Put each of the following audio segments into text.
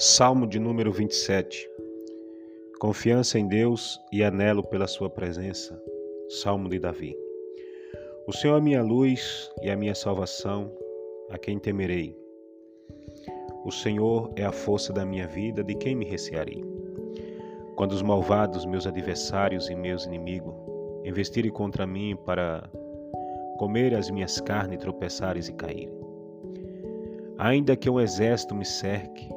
Salmo de número 27. Confiança em Deus e anelo pela sua presença. Salmo de Davi. O Senhor é minha luz e a minha salvação, a quem temerei? O Senhor é a força da minha vida, de quem me recearei? Quando os malvados, meus adversários e meus inimigos, investirem contra mim para comer as minhas carnes, tropeçarem e caírem. Ainda que um exército me cerque,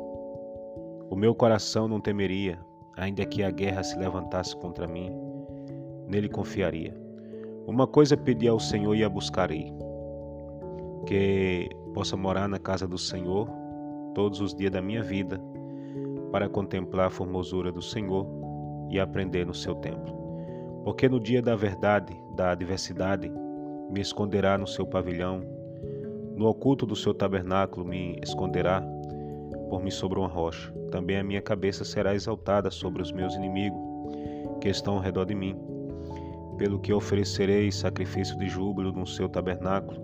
o meu coração não temeria, ainda que a guerra se levantasse contra mim, nele confiaria. Uma coisa pedi ao Senhor e a buscarei: que possa morar na casa do Senhor todos os dias da minha vida, para contemplar a formosura do Senhor e aprender no seu templo. Porque no dia da verdade, da adversidade, me esconderá no seu pavilhão, no oculto do seu tabernáculo me esconderá por mim sobre uma rocha. Também a minha cabeça será exaltada sobre os meus inimigos que estão ao redor de mim. Pelo que oferecerei sacrifício de júbilo no seu tabernáculo.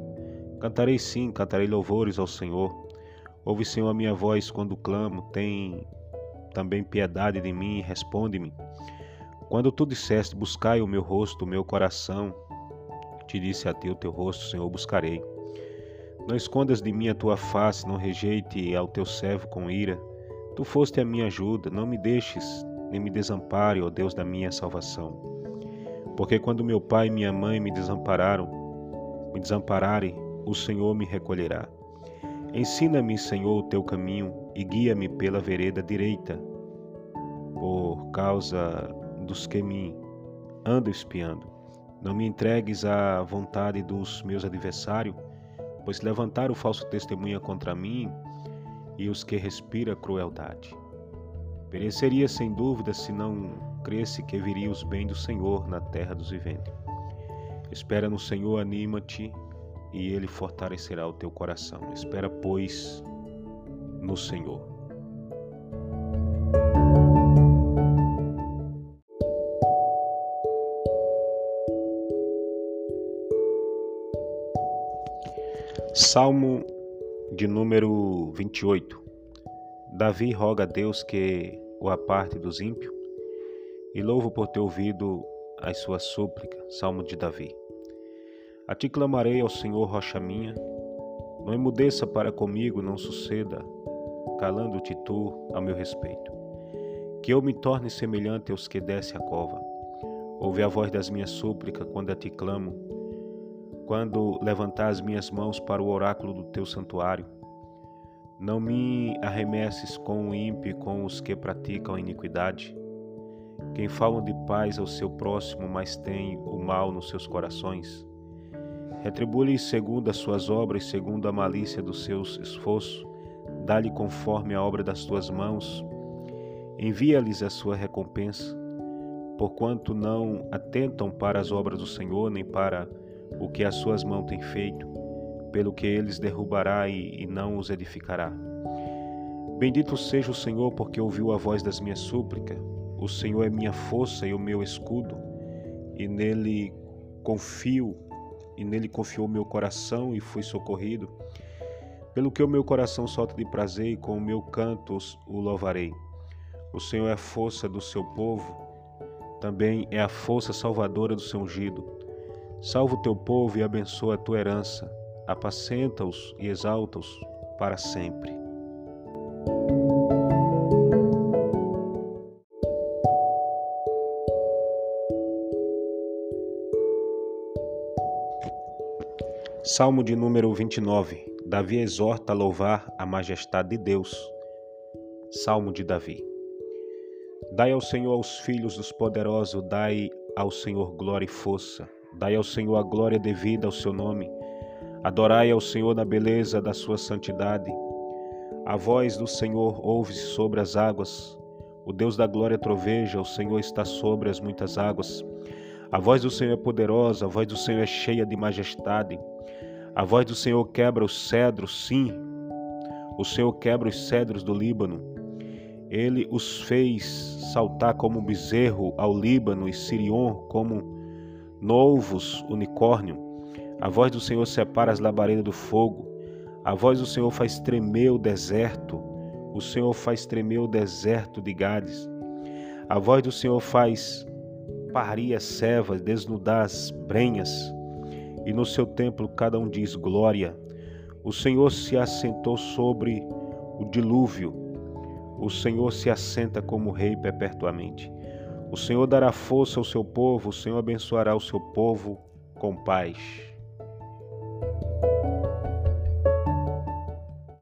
Cantarei sim, cantarei louvores ao Senhor. Ouve, Senhor, a minha voz quando clamo. Tem também piedade de mim e responde-me. Quando tu disseste, buscai o meu rosto, o meu coração, te disse a ti o teu rosto, Senhor, buscarei. Não escondas de mim a tua face, não rejeite ao teu servo com ira. Tu foste a minha ajuda, não me deixes, nem me desampare, ó Deus da minha salvação. Porque quando meu pai e minha mãe me desampararam, me desampararem, o Senhor me recolherá. Ensina-me, Senhor, o teu caminho e guia-me pela vereda direita, por causa dos que me andam espiando. Não me entregues à vontade dos meus adversários, pois levantaram falso testemunha contra mim e os que respira crueldade. Pereceria sem dúvida se não cresce que viria os bens do Senhor na terra dos viventes. Espera no Senhor, anima-te e ele fortalecerá o teu coração. Espera, pois, no Senhor. Salmo de número 28. Davi roga a Deus que o aparte dos ímpios e louvo por ter ouvido as suas súplicas. Salmo de Davi. A ti clamarei ao Senhor, rocha minha. Não emudeça para comigo, não suceda, calando-te tu a meu respeito. Que eu me torne semelhante aos que desce a cova. Ouve a voz das minhas súplicas quando a ti clamo quando levantar as minhas mãos para o oráculo do teu santuário. Não me arremesses com o ímpio e com os que praticam a iniquidade. Quem falam de paz ao seu próximo, mas tem o mal nos seus corações. Retribui-lhe segundo as suas obras, segundo a malícia dos seus esforços. Dá-lhe conforme a obra das tuas mãos. Envia-lhes a sua recompensa, porquanto não atentam para as obras do Senhor, nem para o que as suas mãos têm feito, pelo que eles derrubará e, e não os edificará. Bendito seja o Senhor, porque ouviu a voz das minhas súplicas. O Senhor é minha força e o meu escudo, e nele confio, e nele confiou meu coração e fui socorrido. Pelo que o meu coração solta de prazer e com o meu canto o louvarei. O Senhor é a força do seu povo, também é a força salvadora do seu ungido. Salva o teu povo e abençoa a tua herança, apacenta-os e exalta-os para sempre. Salmo de número 29. Davi exorta a louvar a majestade de Deus. Salmo de Davi. Dai ao Senhor aos filhos dos poderosos, dai ao Senhor glória e força. Dai ao Senhor a glória devida ao seu nome. Adorai ao Senhor na beleza da sua santidade. A voz do Senhor ouve-se sobre as águas. O Deus da glória troveja, o Senhor está sobre as muitas águas. A voz do Senhor é poderosa, a voz do Senhor é cheia de majestade. A voz do Senhor quebra os cedros, sim. O Senhor quebra os cedros do Líbano. Ele os fez saltar como um bezerro ao Líbano e Sirion como novos unicórnio. A voz do Senhor separa as labaredas do fogo. A voz do Senhor faz tremer o deserto. O Senhor faz tremer o deserto de Gades. A voz do Senhor faz parir as servas, desnudar as brenhas. E no seu templo cada um diz glória. O Senhor se assentou sobre o dilúvio. O Senhor se assenta como rei perpetuamente. O Senhor dará força ao seu povo, o Senhor abençoará o seu povo com paz.